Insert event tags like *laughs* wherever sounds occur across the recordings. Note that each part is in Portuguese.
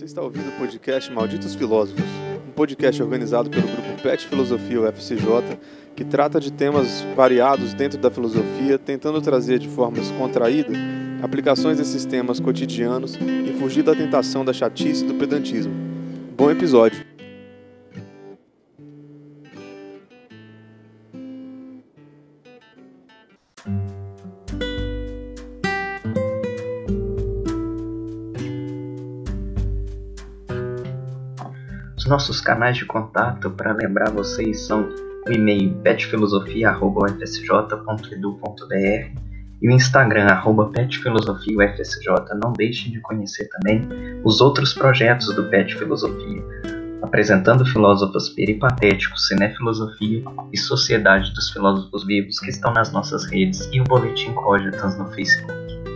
Você está ouvindo o podcast Malditos Filósofos, um podcast organizado pelo grupo PET Filosofia UFCJ, que trata de temas variados dentro da filosofia, tentando trazer de forma descontraída aplicações desses temas cotidianos e fugir da tentação da chatice e do pedantismo. Bom episódio! Nossos canais de contato, para lembrar vocês, são o e-mail petfilosofia.ufsj.edu.br e o Instagram, petfilosofiaufsj. Não deixem de conhecer também os outros projetos do Pet Filosofia, apresentando filósofos peripatéticos, cinefilosofia e Sociedade dos Filósofos Vivos que estão nas nossas redes e o Boletim Cogitans no Facebook.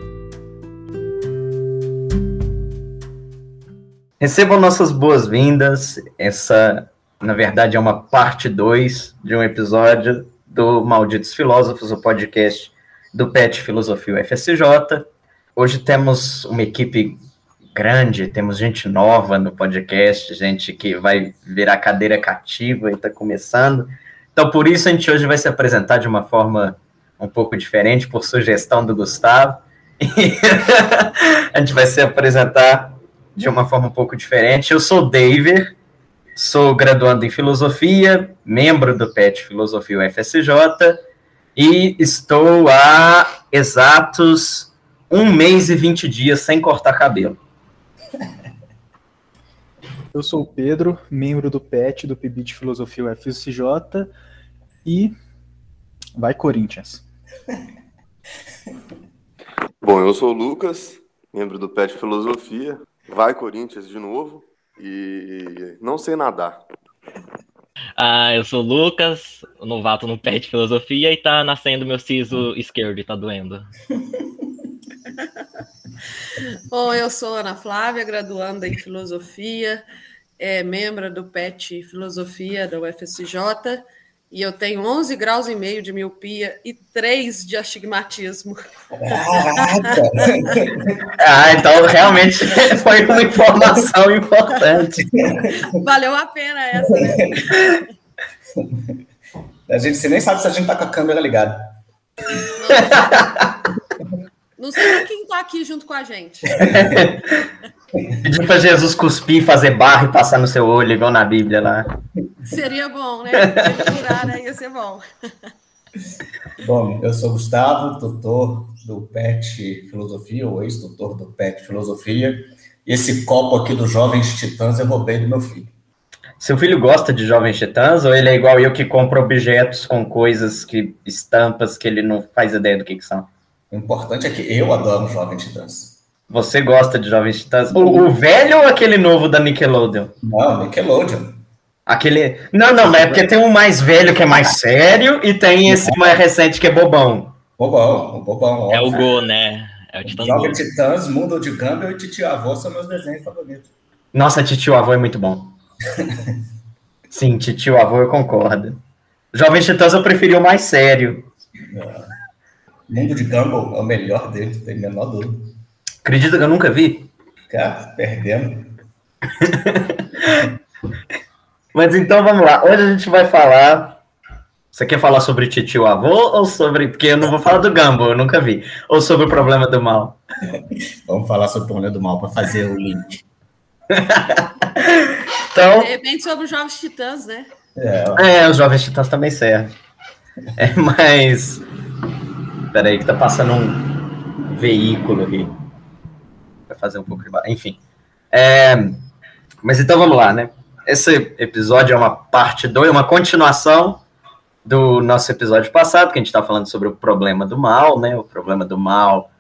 Recebam nossas boas-vindas. Essa, na verdade, é uma parte 2 de um episódio do Malditos Filósofos, o podcast do PET Filosofia UFSJ. Hoje temos uma equipe grande, temos gente nova no podcast, gente que vai virar cadeira cativa e está começando. Então, por isso, a gente hoje vai se apresentar de uma forma um pouco diferente, por sugestão do Gustavo. *laughs* *laughs* a gente vai se apresentar de uma forma um pouco diferente. Eu sou David, sou graduando em filosofia, membro do PET Filosofia UFSJ e estou há exatos um mês e 20 dias sem cortar cabelo. Eu sou o Pedro, membro do PET do PIB de Filosofia UFSJ e vai Corinthians. Bom, eu sou o Lucas, membro do PET Filosofia, vai Corinthians de novo e não sei nadar. Ah, eu sou o Lucas, novato no PET Filosofia e tá nascendo meu siso esquerdo e tá doendo. *laughs* Bom, eu sou Ana Flávia, graduanda em Filosofia, é membro do PET Filosofia da UFSJ e eu tenho 11 graus e meio de miopia e 3 de astigmatismo. ah, então realmente *laughs* foi uma informação importante. Valeu a pena essa, né? A gente você nem sabe se a gente tá com a câmera ligada. Não sei quem tá aqui junto com a gente. *laughs* Pedir para Jesus cuspir, fazer barro e passar no seu olho, igual na Bíblia lá. Seria bom, né? Curar, né? Ia ser bom. Bom, eu sou Gustavo, tutor do PET Filosofia, ou ex-tutor do PET Filosofia. E esse copo aqui dos Jovens Titãs eu roubei do meu filho. Seu filho gosta de Jovens Titãs ou ele é igual eu que compra objetos com coisas, que estampas que ele não faz ideia do que, que são? O importante é que eu adoro Jovens Titãs. Você gosta de Jovens Titãs? O, o, velho ou aquele novo da Nickelodeon? Não, Nickelodeon. Aquele. Não, não, mas é porque tem um mais velho que é mais sério e tem esse mais recente que é bobão. Bobão, o bobão. É o Go, né? É o Titãs. Jovens Titãs, Mundo de Gumball e Titio Avô são meus desenhos favoritos. Nossa, Titio Avô é muito bom. *laughs* Sim, Titio Avô eu concordo. Jovens Titãs eu preferi o mais sério. É. Mundo de Gumball é o melhor dele, tem menor dúvida. Acredita que eu nunca vi? Cara, perdendo. *laughs* Mas então vamos lá. Hoje a gente vai falar. Você quer falar sobre titio avô ou sobre. Porque eu não vou falar do Gumball, eu nunca vi. Ou sobre o problema do mal? *laughs* vamos falar sobre o problema do mal para fazer o link. *laughs* então. De repente sobre os Jovens Titãs, né? É, é os Jovens Titãs também servem. É, mas. Peraí, que tá passando um veículo aqui para fazer um pouco de. Enfim. É, mas então vamos lá, né? Esse episódio é uma parte 2, uma continuação do nosso episódio passado, que a gente está falando sobre o problema do mal, né? O problema do mal,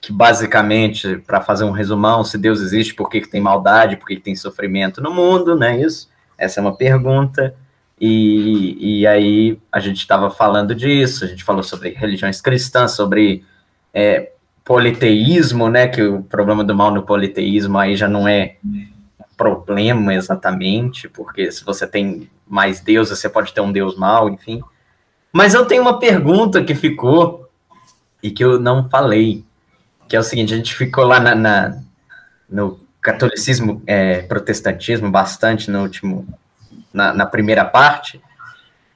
que basicamente, para fazer um resumão, se Deus existe, por que, que tem maldade, por que, que tem sofrimento no mundo, né? Isso, essa é uma pergunta. E, e aí a gente estava falando disso, a gente falou sobre religiões cristãs, sobre é, politeísmo, né? Que o problema do mal no politeísmo aí já não é problema exatamente, porque se você tem mais deuses, você pode ter um deus mal, enfim. Mas eu tenho uma pergunta que ficou e que eu não falei, que é o seguinte: a gente ficou lá na, na no catolicismo, é, protestantismo bastante no último, na, na primeira parte.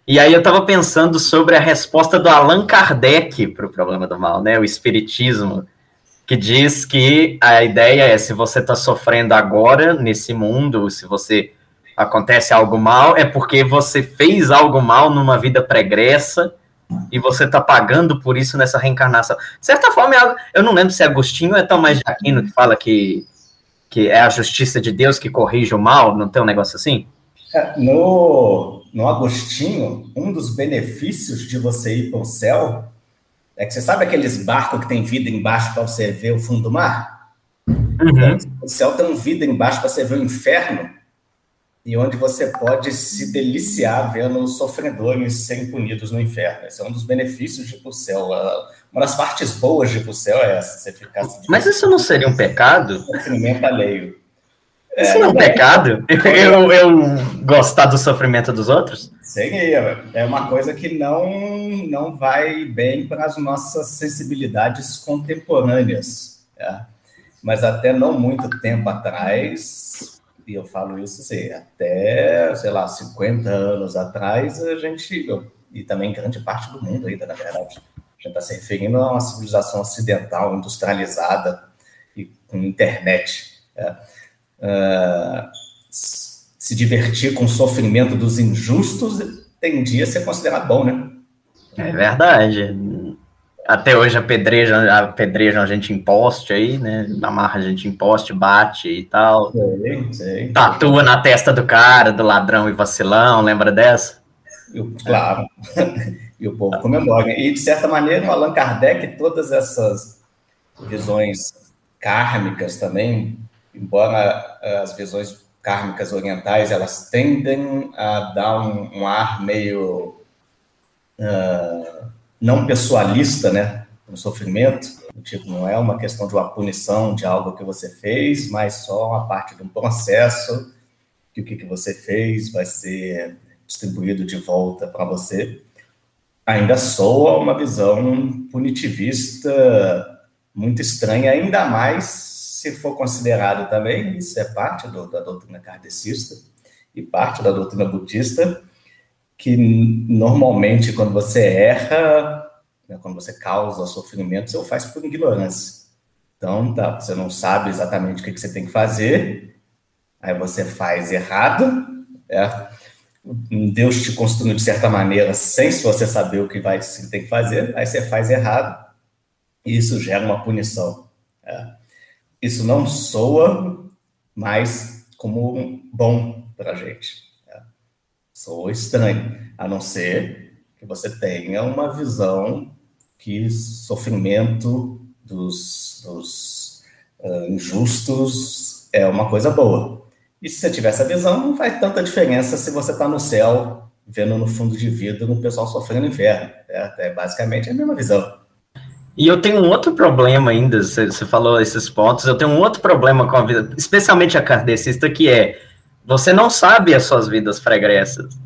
E aí eu estava pensando sobre a resposta do Allan Kardec para o problema do mal, né? O espiritismo, que diz que a ideia é se você está sofrendo agora nesse mundo, se você acontece algo mal, é porque você fez algo mal numa vida pregressa e você está pagando por isso nessa reencarnação. De certa forma, é eu não lembro se é Agostinho ou é Tomás de Aquino que fala que, que é a justiça de Deus que corrige o mal, não tem um negócio assim? É, no, no Agostinho, um dos benefícios de você ir para o céu é que você sabe aqueles barcos que tem vida embaixo para você ver o fundo do mar? Uhum. O céu tem um vidro embaixo para você ver o inferno e onde você pode se deliciar vendo os sofredores serem punidos no inferno. Esse é um dos benefícios de ir para o céu. Uma das partes boas de ir para o céu é essa, você ficar... Mas isso não seria um pecado? Sofrimento alheio. Isso é, não é um pecado? Eu, eu gostar do sofrimento dos outros? Seria. É uma coisa que não, não vai bem para as nossas sensibilidades contemporâneas. É. Mas até não muito tempo atrás, e eu falo isso assim, até, sei lá, 50 anos atrás, a gente, e também grande parte do mundo ainda, na verdade, a gente está se referindo a uma civilização ocidental, industrializada e com internet. É uh, se divertir com o sofrimento dos injustos tendia a ser considerado bom, né? É verdade. Até hoje apedrejam, apedrejam a gente em poste aí, né? Amarra a gente em poste, bate e tal. Sei, sei. Tatua na testa do cara, do ladrão e vacilão, lembra dessa? Eu, claro. *laughs* e o povo comemora. E, de certa maneira, o Allan Kardec, todas essas visões kármicas também, embora eh, as visões kármicas orientais elas tendem a dar um, um ar meio uh, não pessoalista, né, no sofrimento, tipo não é uma questão de uma punição de algo que você fez, mas só uma parte de um processo que o que, que você fez vai ser distribuído de volta para você. Ainda soa uma visão punitivista muito estranha, ainda mais se for considerado também, isso é parte do, da doutrina kardecista e parte da doutrina budista, que normalmente quando você erra, né, quando você causa sofrimento, você o faz por ignorância. Então, tá, você não sabe exatamente o que, que você tem que fazer, aí você faz errado, é, Deus te construiu de certa maneira sem você saber o que vai que tem que fazer, aí você faz errado, e isso gera uma punição. É isso não soa mais como bom para gente. Né? Soa estranho, a não ser que você tenha uma visão que sofrimento dos, dos uh, injustos é uma coisa boa. E se você tiver essa visão, não faz tanta diferença se você está no céu, vendo no fundo de vidro o pessoal sofrendo no inferno. É, é basicamente a mesma visão. E eu tenho um outro problema ainda, você, falou esses pontos, eu tenho um outro problema com a vida, especialmente a kardecista, que é, você não sabe as suas vidas pregressas.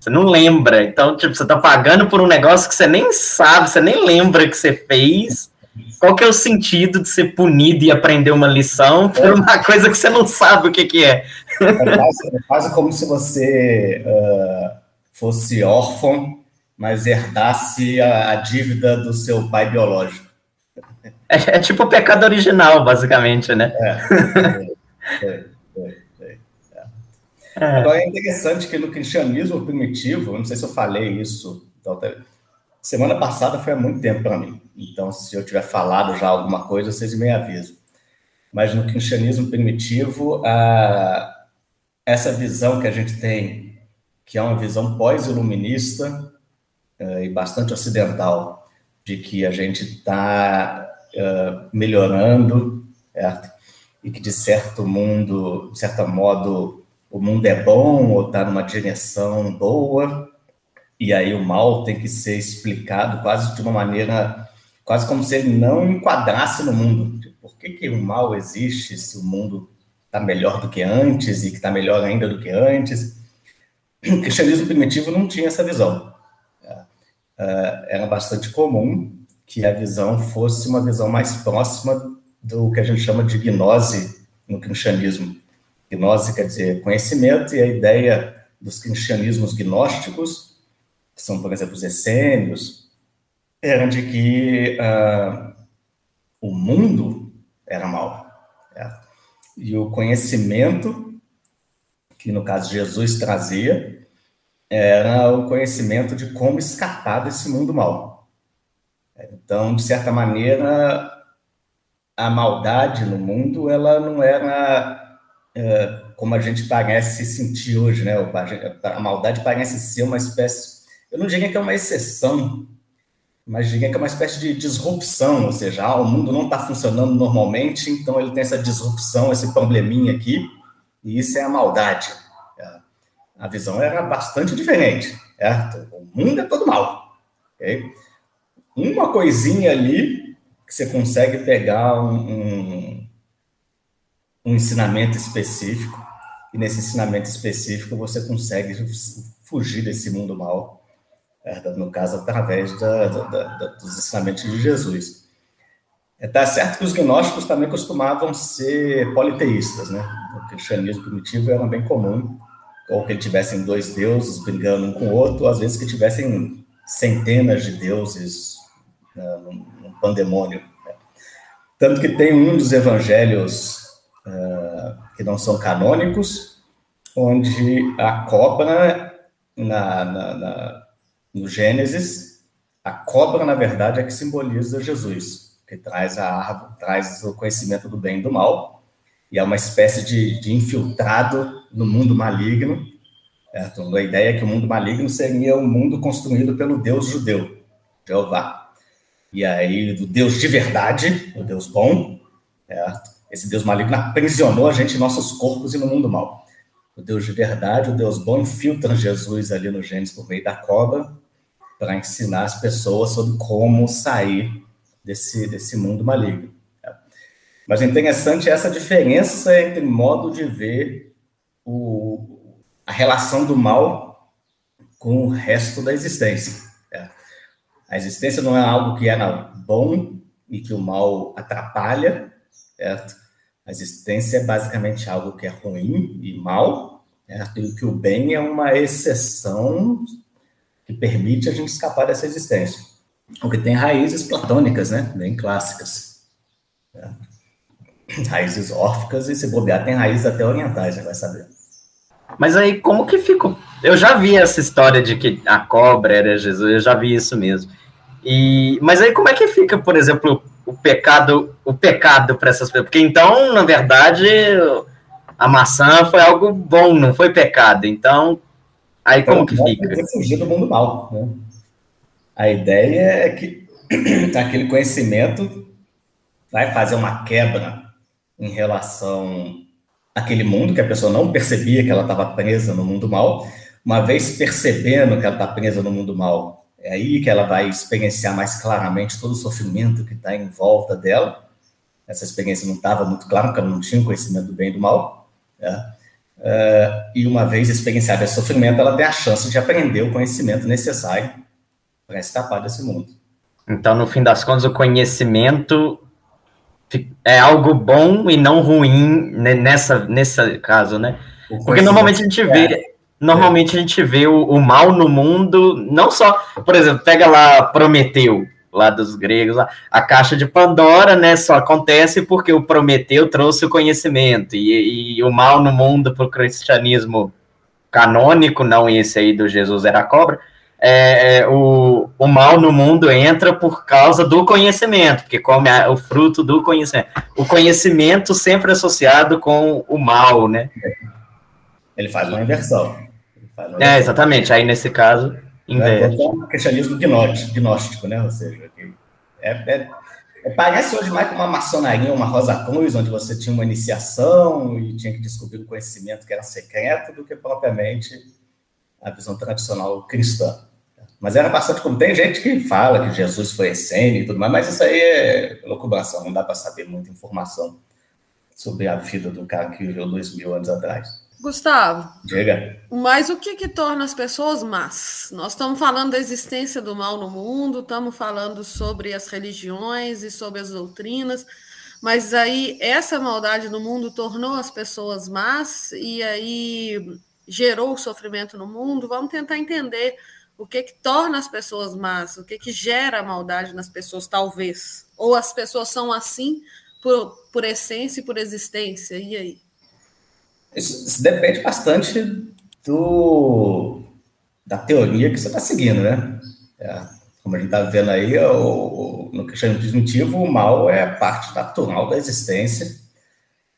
Você não lembra. Então, tipo, você tá pagando por um negócio que você nem sabe, você nem lembra que você fez. Qual que é o sentido de ser punido e aprender uma lição por uma coisa que você não sabe o que, que é? É quase, é quase como se você uh, fosse órfão mas herdasse a, a dívida do seu pai biológico. É, é, tipo o pecado original, basicamente, né? É, é, é, Agora é interessante que no cristianismo primitivo, não sei se eu falei isso, então, semana passada foi há muito tempo para mim, então se eu tiver falado já alguma coisa, vocês me avisam. Mas no cristianismo primitivo, a, essa visão que a gente tem, que é uma visão pós-iluminista, uh, e bastante ocidental de que a gente está uh, eh, melhorando, certo? e que de certo mundo, de certo modo, o mundo é bom ou está numa direção boa, e aí o mal tem que ser explicado quase de uma maneira, quase como se ele não enquadrasse no mundo. Por que, que o mal existe se o mundo está melhor do que antes e que está melhor ainda do que antes? *clears throat* O cristianismo primitivo não tinha essa visão era bastante comum que a visão fosse uma visão mais próxima do que a gente chama de gnose no cristianismo. Gnose quer dizer conhecimento, e a ideia dos cristianismos gnósticos, que são, por exemplo, os essênios, era de que uh, o mundo era mal. Certo? E o conhecimento, que no caso Jesus trazia, era o conhecimento de como escapar desse mundo mal. Então, de certa maneira, a maldade no mundo, ela não era é, como a gente parece sentir hoje, né? A maldade parece ser uma espécie, eu não diria que é uma exceção, mas diria que é uma espécie de disrupção, ou seja, ah, o mundo não está funcionando normalmente, então ele tem essa disrupção, esse probleminha aqui, e isso é a maldade. A visão era bastante diferente, certo? O mundo é todo mal? Uma coisinha ali que você consegue pegar um, um, um ensinamento específico, e nesse ensinamento específico você consegue fugir desse mundo mal no caso, através da, da, da, dos ensinamentos de Jesus. Está é, certo que os gnósticos também costumavam ser politeístas, né? O cristianismo primitivo era bem comum, ou que tivessem dois deuses brigando um com o outro, ou às vezes que tivessem centenas de deuses né, num, pandemônio. Né? Tanto que tem um dos evangelhos uh, que não são canônicos, onde a cobra na, na, na no Gênesis, a cobra, na verdade, é que simboliza Jesus, que traz a árvore, traz o conhecimento do bem e do mal, e é uma espécie de, de infiltrado no mundo maligno. Certo? A ideia é que o mundo maligno seria um mundo construído pelo Deus judeu, Jeová. E aí, do Deus de verdade, o Deus bom, certo? esse Deus maligno aprisionou a gente em nossos corpos e no mundo mal. O Deus de verdade, o Deus bom, infiltra Jesus ali no Gênesis por meio da cobra, para ensinar as pessoas sobre como sair desse, desse mundo maligno. Mas interessante é essa diferença entre modo de ver o, a relação do mal com o resto da existência. A existência não é algo que era bom e que o mal atrapalha, certo? A existência é basicamente algo que é ruim e mal, certo? e que o bem é uma exceção que permite a gente escapar dessa existência. O que tem raízes platônicas, né? Bem clássicas. É. Raízes órficas e, se bobear, tem raízes até orientais, já vai saber. Mas aí, como que ficou? Eu já vi essa história de que a cobra era Jesus, eu já vi isso mesmo. E, mas aí, como é que fica, por exemplo, o pecado, o pecado para essas pessoas? Porque então, na verdade, a maçã foi algo bom, não foi pecado. Então, Aí como que fica? fugir do mundo mal. Né? A ideia é que *clears throat* aquele conhecimento vai fazer uma quebra em relação àquele mundo que a pessoa não percebia que ela estava presa no mundo mal. Uma vez percebendo que ela está presa no mundo mal, é aí que ela vai experienciar mais claramente todo o sofrimento que está em volta dela. Essa experiência não estava muito clara, porque ela não tinha conhecimento do bem e do mal. Né? Uh, e uma vez experienciado esse sofrimento, ela tem a chance de aprender o conhecimento necessário para escapar desse mundo. Então, no fim das contas, o conhecimento é algo bom e não ruim nessa, nesse caso, né? Porque normalmente a gente vê, é. normalmente a gente vê o, o, mal no mundo, não só, por exemplo, pega lá Prometeu, lá dos gregos, lá, a caixa de Pandora, né, só acontece porque o Prometeu trouxe o conhecimento, e, e o mal no mundo para o cristianismo canônico, não esse aí do Jesus era a cobra, é, é, o, o mal no mundo entra por causa do conhecimento, porque come a, o fruto do conhecimento. O conhecimento sempre associado com o mal, né? Ele faz uma inversão. Faz uma é, exatamente. Aí, nesse caso, Inverte. É um cristianismo gnóstico, né? Ou seja, é, é, é, parece hoje mais como uma maçonaria, uma Rosa Cruz, onde você tinha uma iniciação e tinha que descobrir o conhecimento que era secreto, do que propriamente a visão tradicional cristã. Mas era bastante como tem gente que fala que Jesus foi essênio e tudo mais, mas isso aí é loucubração, não dá para saber muita informação sobre a vida do cara que viveu dois mil anos atrás. Gustavo. Diga. Mas o que, que torna as pessoas más? Nós estamos falando da existência do mal no mundo, estamos falando sobre as religiões e sobre as doutrinas, mas aí essa maldade no mundo tornou as pessoas más e aí gerou o sofrimento no mundo. Vamos tentar entender o que que torna as pessoas más, o que que gera a maldade nas pessoas, talvez. Ou as pessoas são assim por, por essência e por existência, e aí? Isso, isso depende bastante do, da teoria que você está seguindo, né? É, como a gente está vendo aí, o, no cristianismo primitivo, o mal é parte natural da existência.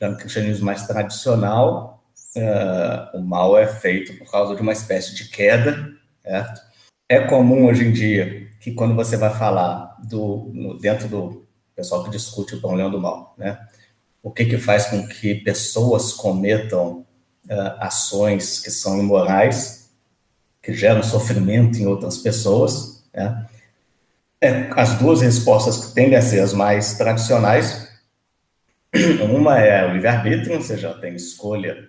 Já no cristianismo mais tradicional, uh, o mal é feito por causa de uma espécie de queda, certo? É comum hoje em dia que quando você vai falar do, no, dentro do pessoal que discute o problema do mal, né? O que que faz com que pessoas cometam uh, ações que são imorais, que geram sofrimento em outras pessoas, né? É, as duas respostas que tendem a ser as mais tradicionais, uma é o livre-arbítrio, ou seja, tem escolha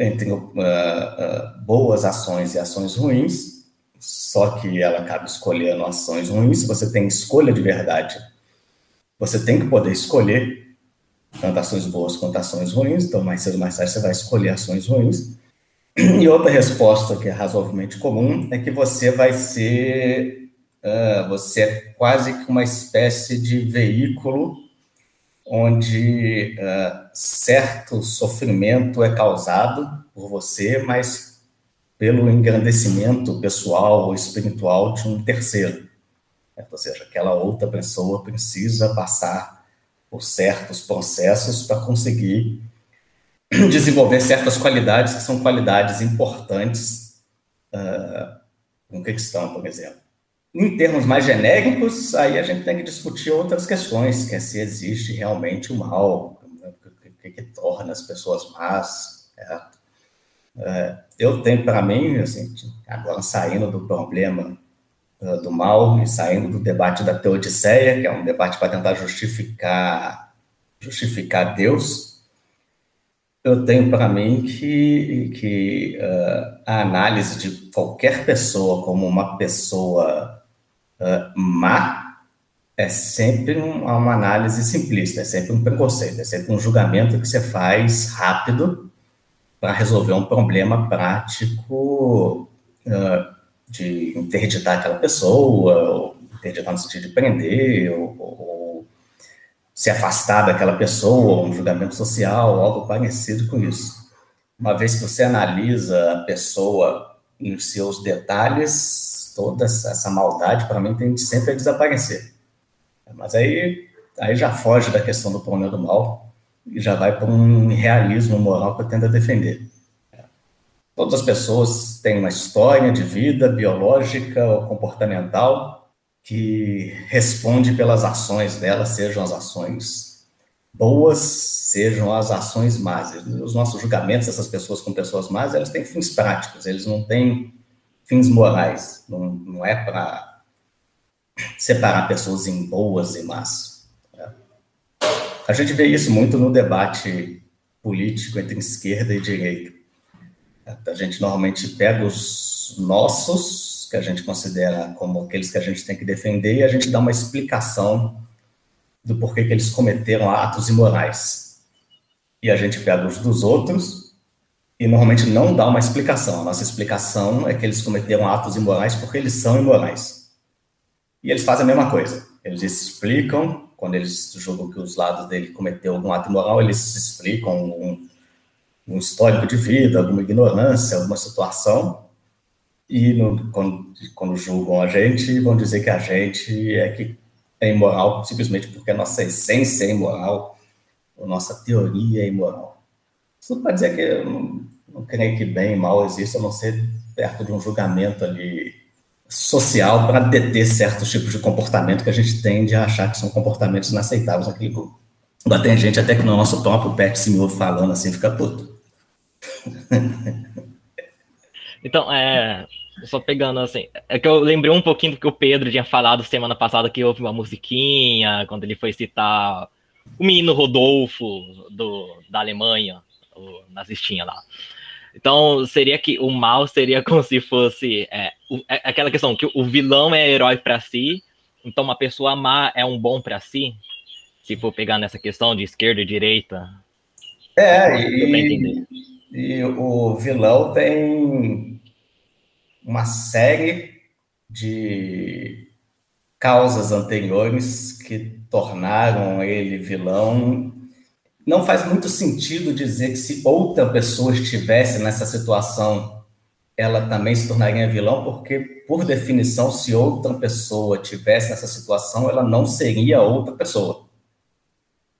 entre uh, uh, boas ações e ações ruins, só que ela acaba escolhendo ações ruins. Se você tem escolha de verdade, você tem que poder escolher tanto ações boas quanto ações ruins, então mais cedo ou mais tarde você vai escolher ações ruins. E outra resposta que é razoavelmente comum é que você vai ser, uh, você é quase que uma espécie de veículo onde certo sofrimento é causado por você, mas pelo engrandecimento pessoal ou espiritual de um terceiro. Ou seja, aquela outra pessoa precisa passar por certos processos para conseguir *clears throat* desenvolver certas qualidades que são qualidades importantes uh, no cristão, por exemplo. Em termos mais genéricos, aí a gente tem que discutir outras questões, que é se existe realmente o mal, né, que, que, torna as pessoas más? Uh, eu tenho para mim, assim, agora saindo do problema uh, do mal e saindo do debate da teodiceia, que é um debate para tentar justificar justificar Deus, eu tenho para mim que, que uh, a análise de qualquer pessoa como uma pessoa uh, má é sempre um, uma análise simplista, é sempre um preconceito, é sempre um julgamento que você faz rápido para resolver um problema prático uh, de interditar aquela pessoa, ou interditar no sentido de prender, ou, ou se afastar daquela pessoa, um julgamento social, algo parecido com isso. Uma vez que você analisa a pessoa em seus detalhes, toda essa maldade, para mim, tem sempre a desaparecer. Mas aí, aí já foge da questão do problema do mal e já vai para um realismo moral que eu tento defender. Todas as pessoas têm uma história de vida biológica ou comportamental que responde pelas ações delas, sejam as ações boas, sejam as ações más. Os nossos julgamentos, essas pessoas com pessoas más, elas têm fins práticos, eles não têm fins morais. Não, não é para separar pessoas em boas e más. A gente vê isso muito no debate político entre esquerda e direita. A gente normalmente pega os nossos, que a gente considera como aqueles que a gente tem que defender, e a gente dá uma explicação do porquê que eles cometeram atos imorais. E a gente pega os dos outros e normalmente não dá uma explicação. A nossa explicação é que eles cometeram atos imorais porque eles são imorais. E eles fazem a mesma coisa. Eles explicam, quando eles julgam que os lados dele cometeu algum ato imoral, eles explicam um, um histórico de vida, alguma ignorância, alguma situação, e no, quando, quando, julgam a gente, vão dizer que a gente é que é imoral simplesmente porque a nossa essência é imoral, a nossa teoria é imoral. Isso não pode dizer que eu não, não creio que bem e mal existe, a não ser perto de um julgamento ali social para deter certos tipos de comportamento que a gente tende a achar que são comportamentos inaceitáveis naquele grupo. Ainda tem gente até que no nosso próprio pet se me ouve falando assim, fica puto. *laughs* Então, é, só pegando assim, é que eu lembrei um pouquinho do que o Pedro tinha falado semana passada que houve uma musiquinha, quando ele foi citar o menino Rodolfo do, da Alemanha, o nazistinha lá. Então, seria que o mal seria *laughs* como se fosse é, o, é aquela questão que o vilão é herói para si, então uma pessoa má é um bom para si. Se for pegar nessa questão de esquerda e direita. É, e, e o vilão tem uma série de causas anteriores que tornaram ele vilão. Não faz muito sentido dizer que se outra pessoa estivesse nessa situação, ela também se tornaria vilão, porque, por definição, se outra pessoa tivesse nessa situação, ela não seria outra pessoa.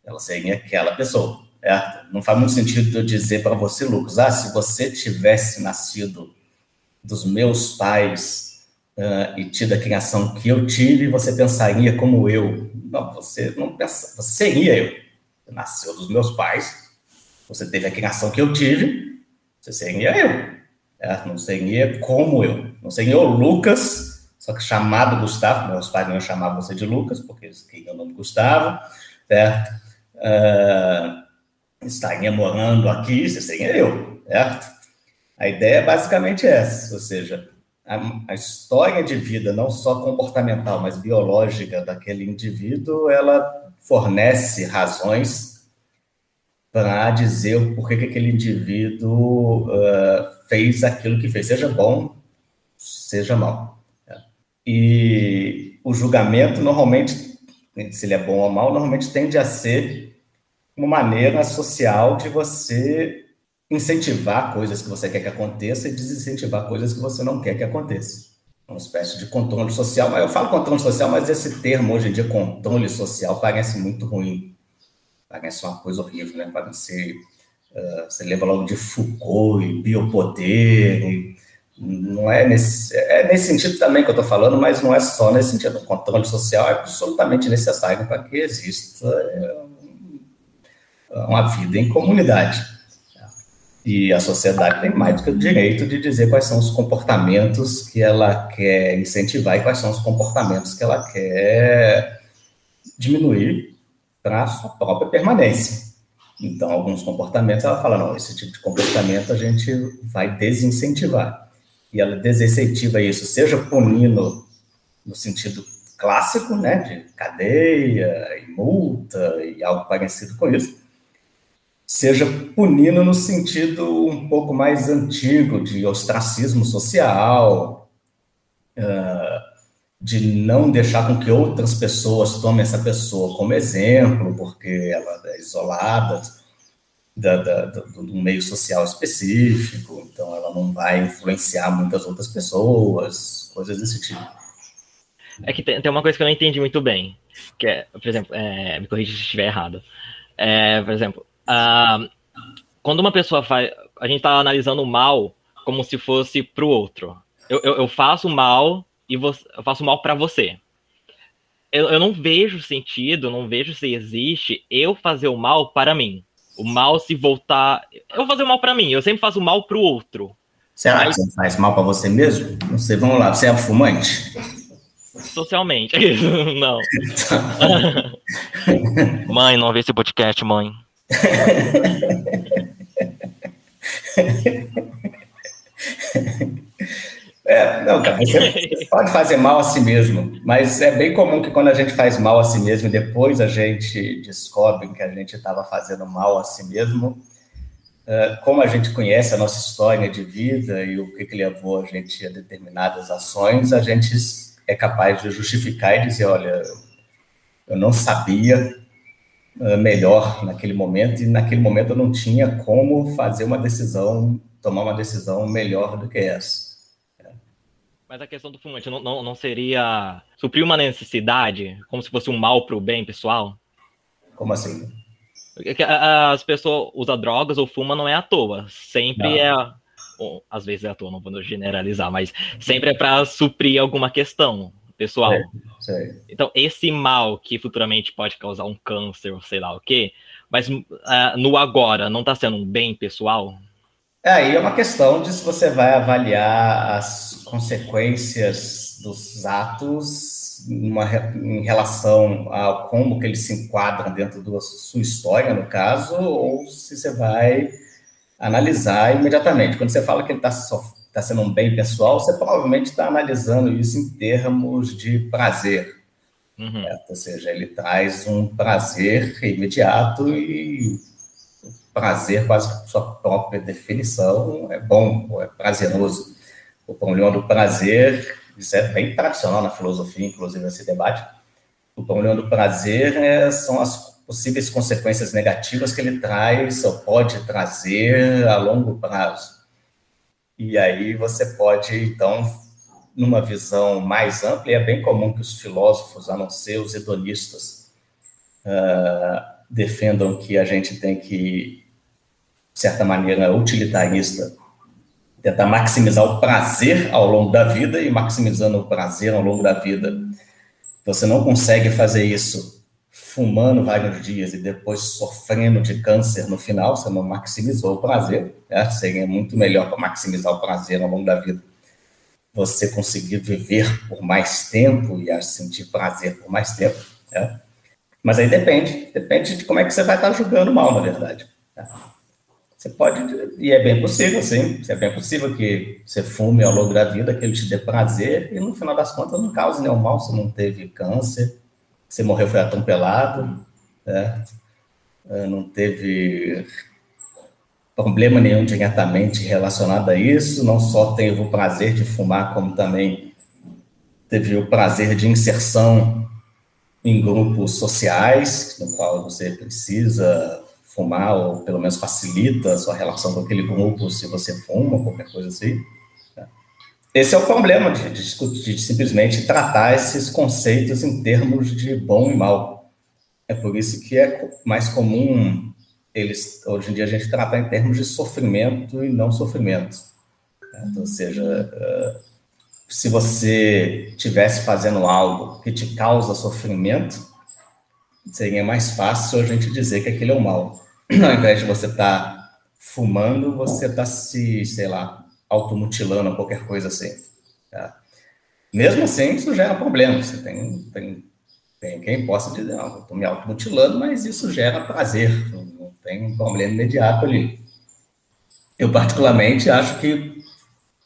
Ela seria aquela pessoa. Certo? Não faz muito sentido eu dizer para você, Lucas, ah, se você tivesse nascido dos meus pais uh, e tido a criação que eu tive, você pensaria como eu. Não, você não pensa, você seria eu. Nasceu dos meus pais, você teve a criação que eu tive, você seria eu. Certo? Não seria como eu. Não seria o Lucas, só que chamado Gustavo, meus pais não chamar você de Lucas, porque eles queriam o nome Gustavo, certo? Uh, estaria morando aqui, você seria eu, certo? A ideia é basicamente essa, ou seja, a, história de vida, não só comportamental, mas biológica daquele indivíduo, ela fornece razões para dizer o porquê que aquele indivíduo uh, fez aquilo que fez, seja bom, seja mal. Né? E o julgamento, normalmente, se ele é bom ou mal, normalmente tende a ser uma maneira social de você incentivar coisas que você quer que aconteça e desincentivar coisas que você não quer que aconteça. Uma espécie de controle social, eu falo controle social, mas esse termo hoje em dia, controle social, parece muito ruim. Parece uma coisa horrível, né? Parece, uh, você lembra logo de Foucault e biopoder, e não é nesse, é nesse sentido também que eu estou falando, mas não é só nesse sentido. O controle social é absolutamente necessário para que exista é, uma vida em comunidade. E a sociedade tem mais do que o direito de dizer quais são os comportamentos que ela quer incentivar e quais são os comportamentos que ela quer diminuir para a sua própria permanência. Então, alguns comportamentos ela fala: não, esse tipo de comportamento a gente vai desincentivar. E ela desincentiva isso, seja punindo no sentido clássico, né, de cadeia e multa e algo parecido com isso, seja punindo no sentido um pouco mais antigo de ostracismo social, uh, de não deixar com que outras pessoas tomem essa pessoa como exemplo, porque ela é isolada da, da, do, do, meio social específico, então ela não vai influenciar muitas outras pessoas, coisas desse tipo. É que tem, tem uma coisa que eu não entendi muito bem, que é, por exemplo, é, me corrija se estiver errado. É, por exemplo, Uh, quando uma pessoa faz. A gente está analisando o mal como se fosse para o outro. Eu, eu, eu, faço mal e você, eu faço mal para você. Eu, eu não vejo sentido, não vejo se existe eu fazer o mal para mim. O mal se voltar. Eu vou fazer o mal para mim, eu sempre faço mal para o outro. Será Mas... que você faz mal para você mesmo? Você, vamos lá, você é fumante? Socialmente, *laughs* não. *laughs* mãe, não vê esse podcast, mãe. É, não, cara, você pode fazer mal a si mesmo, mas é bem comum que quando a gente faz mal a si mesmo e depois a gente descobre que a gente estava fazendo mal a si mesmo, é, como a gente conhece a nossa história de vida e o que, que levou a gente a determinadas ações, a gente é capaz de justificar e dizer, olha, eu não sabia melhor naquele momento, e naquele momento eu não tinha como fazer uma decisão, tomar uma decisão melhor do que essa. Mas a questão do fumante não, não, não seria suprir uma necessidade, como se fosse um mal para o bem pessoal? Como assim? As pessoas usam drogas ou fumam não é à toa. Sempre não. é. Bom, às vezes é à toa, não vou generalizar, mas sempre é para suprir alguma questão pessoal. Então, esse mal que futuramente pode causar um câncer, sei lá o quê, mas uh, no agora não está sendo um bem pessoal? É, aí é uma questão de se você vai avaliar as consequências dos atos numa, em relação a como que eles se enquadram dentro da sua história, no caso, ou se você vai analisar imediatamente. Quando você fala que ele está sofrendo está sendo um bem pessoal, você provavelmente está analisando isso em termos de prazer. Uhum. Ou seja, ele traz um prazer imediato e prazer, quase por sua própria definição, é bom, é prazeroso. O problema do prazer, isso é bem tradicional na filosofia, inclusive nesse debate. O problema do prazer é, são as possíveis consequências negativas que ele traz ou pode trazer a longo prazo. E aí você pode, então, numa visão mais ampla, e é bem comum que os filósofos, a não ser os hedonistas, uh, defendam que a gente tem que, de certa maneira, utilitarista, tentar maximizar o prazer ao longo da vida, e maximizando o prazer ao longo da vida, você não consegue fazer isso fumando vários dias e depois sofrendo de câncer no final, você não maximizou o prazer, né? seria muito melhor para maximizar o prazer ao longo da vida você conseguir viver por mais tempo e sentir prazer por mais tempo. Né? Mas aí depende, depende de como é que você vai estar julgando mal, na verdade. Né? Você pode, e é bem possível, sim, é bem possível que você fume ao longo da vida, que ele te dê prazer, e no final das contas não cause nenhum mal, você não teve câncer, você morreu foi atropelado, né? não teve problema nenhum diretamente relacionado a isso, não só teve o prazer de fumar, como também teve o prazer de inserção em grupos sociais, no qual você precisa fumar, ou pelo menos facilita a sua relação com aquele grupo se você fuma, qualquer coisa assim. Né? Esse é o problema de, de, de simplesmente tratar esses conceitos em termos de bom e mal. É por isso que é mais comum eles hoje em dia a gente trata em termos de sofrimento e não sofrimento. Então, ou seja, se você estivesse fazendo algo que te causa sofrimento, seria mais fácil a gente dizer que aquilo é o mal. *clears throat* Ao invés de você estar tá fumando, você está se, sei lá, automutilando qualquer coisa assim. Tá? Mesmo assim, isso gera problema. Você tem, tem, tem quem possa dizer, não, estou me automutilando, mas isso gera prazer tem um problema imediato ali. Eu, particularmente, acho que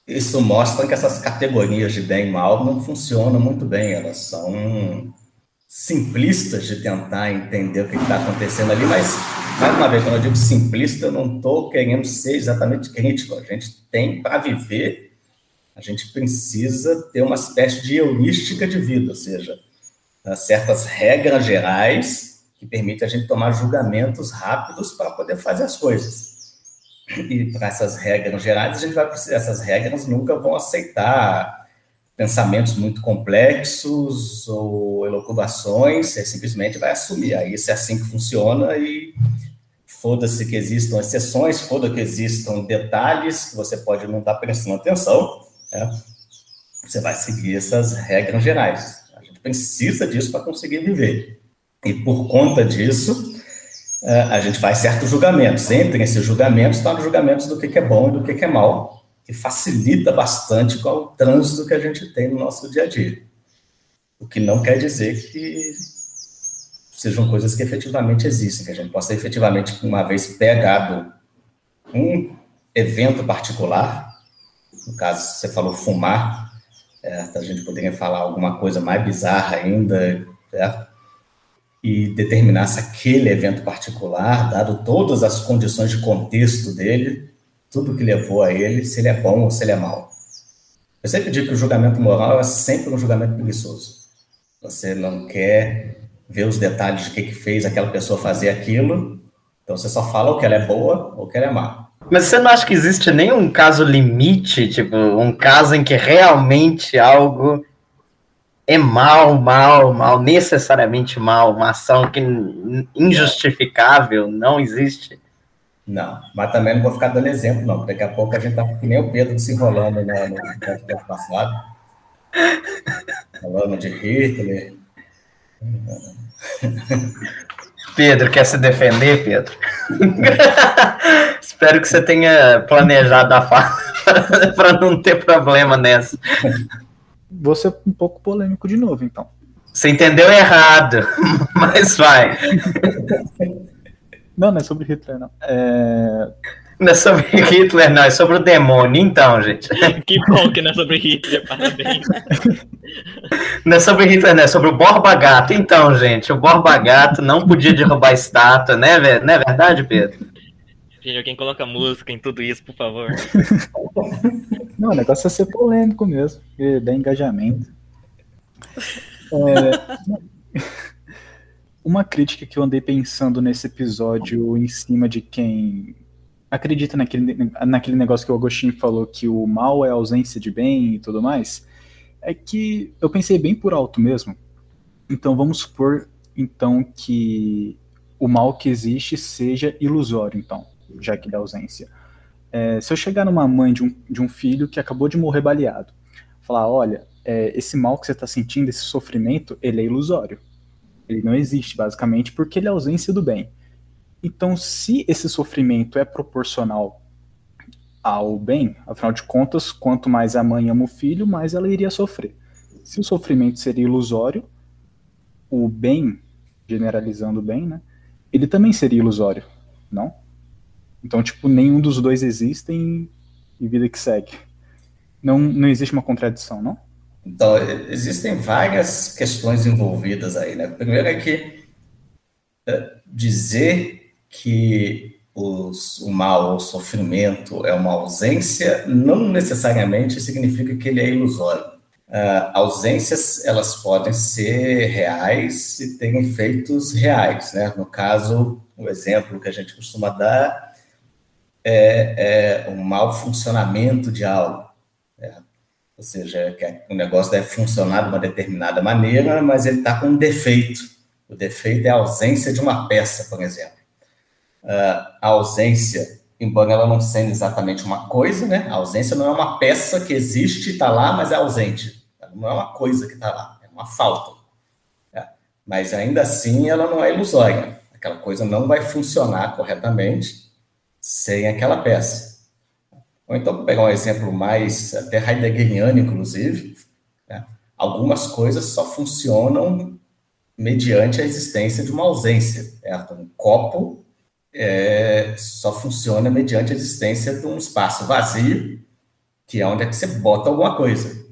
isso mostra que essas categorias de bem e mal não funcionam muito bem, elas são simplistas de tentar entender o que está acontecendo ali, mas, mais uma vez, quando eu digo simplista, eu não estou querendo ser exatamente crítico. A gente tem, para viver, a gente precisa ter uma espécie de heurística de vida, ou seja, certas regras gerais que permite a gente tomar julgamentos rápidos para poder fazer as coisas. E para essas regras gerais, a gente vai precisar, essas regras nunca vão aceitar pensamentos muito complexos ou elucubrações, você simplesmente vai assumir. Aí isso é assim que funciona e foda-se que existam exceções, foda que existam detalhes que você pode não estar prestando atenção, né? você vai seguir essas regras gerais. A gente precisa disso para conseguir viver. E por conta disso, é, a gente faz certos julgamentos. Entre esses julgamentos estão os julgamentos do que é bom e do que é mal, que facilita bastante com o trânsito que a gente tem no nosso dia a dia. O que não quer dizer que sejam coisas que efetivamente existem, que a gente possa efetivamente, uma vez pegado um evento particular, no caso, você falou fumar, certo? a gente poderia falar alguma coisa mais bizarra ainda, certo? e determinasse aquele evento particular, dado todas as condições de contexto dele, tudo que levou a ele, se ele é bom ou se ele é mau. Eu sempre digo que o julgamento moral é sempre um julgamento preguiçoso. Você não quer ver os detalhes de que, que fez aquela pessoa fazer aquilo, então você só fala o que ela é boa ou que ela é má. Mas você não acha que existe nenhum caso limite, tipo, um caso em que realmente algo é mal, mal, mal, necessariamente mal, uma ação que injustificável não existe. Não, mas também não vou ficar dando exemplo, não. Daqui a pouco a gente tá que nem o Pedro se enrolando no, no podcast passado. Falando de Hitler. Pedro, quer se defender, Pedro? *laughs* Espero que você tenha planejado a fala *laughs* para não ter problema nessa vou ser um pouco polêmico de novo, então. Você entendeu errado, *laughs* mas vai. Não, não é sobre Hitler, não. É... Não é sobre *laughs* Hitler, não, é sobre o demônio, então, gente. *laughs* Que bom que não é sobre Hitler, parabéns. *laughs* Não é sobre Hitler, não, é sobre o Borba Gato. Então, gente, o Borba Gato não podia derrubar a estátua, né, não é verdade, Pedro? Gente, alguém coloca música em tudo isso, por favor. Não, o negócio é ser polêmico mesmo, porque dá engajamento. É, uma crítica que eu andei pensando nesse episódio em cima de quem acredita naquele, naquele negócio que o Agostinho falou, que o mal é ausência de bem e tudo mais, é que eu pensei bem por alto mesmo. Então vamos supor então que o mal que existe seja ilusório, então, já que da ausência. É, se eu chegar numa mãe de um, de um filho que acabou de morrer baleado, falar, olha, é, esse mal que você está sentindo, esse sofrimento, ele é ilusório. Ele não existe, basicamente, porque ele é ausência do bem. Então, se esse sofrimento é proporcional ao bem, afinal de contas, quanto mais a mãe ama o filho, mais ela iria sofrer. Se o sofrimento seria ilusório, o bem, generalizando o bem, né, ele também seria ilusório, não? Então, tipo, nenhum dos dois existem e vida que segue. Não, não existe uma contradição, não? Então, existem várias questões envolvidas aí, né? Primeiro é que é, dizer que os, o mal, o sofrimento é uma ausência, não necessariamente significa que ele é ilusório. Uh, ausências, elas podem ser reais e terem efeitos reais, né? No caso, o exemplo que a gente costuma dar é, é um mau funcionamento de algo. Ou seja, que o negócio deve funcionar de uma determinada maneira, mas ele está com um defeito. O defeito é a ausência de uma peça, por exemplo uh, a ausência, embora ela não sendo exatamente uma coisa, né? A ausência não é uma peça que existe, está lá, mas é ausente. Não é uma coisa que está lá, é uma falta. É. Mas ainda assim, ela não é ilusória. Aquela coisa não vai funcionar corretamente sem aquela peça. Ou então, pegar um exemplo mais até heideggeriano, inclusive, né? algumas coisas só funcionam mediante a existência de uma ausência. Certo? Um copo é, só funciona mediante a existência de um espaço vazio, que é onde é que você bota alguma coisa.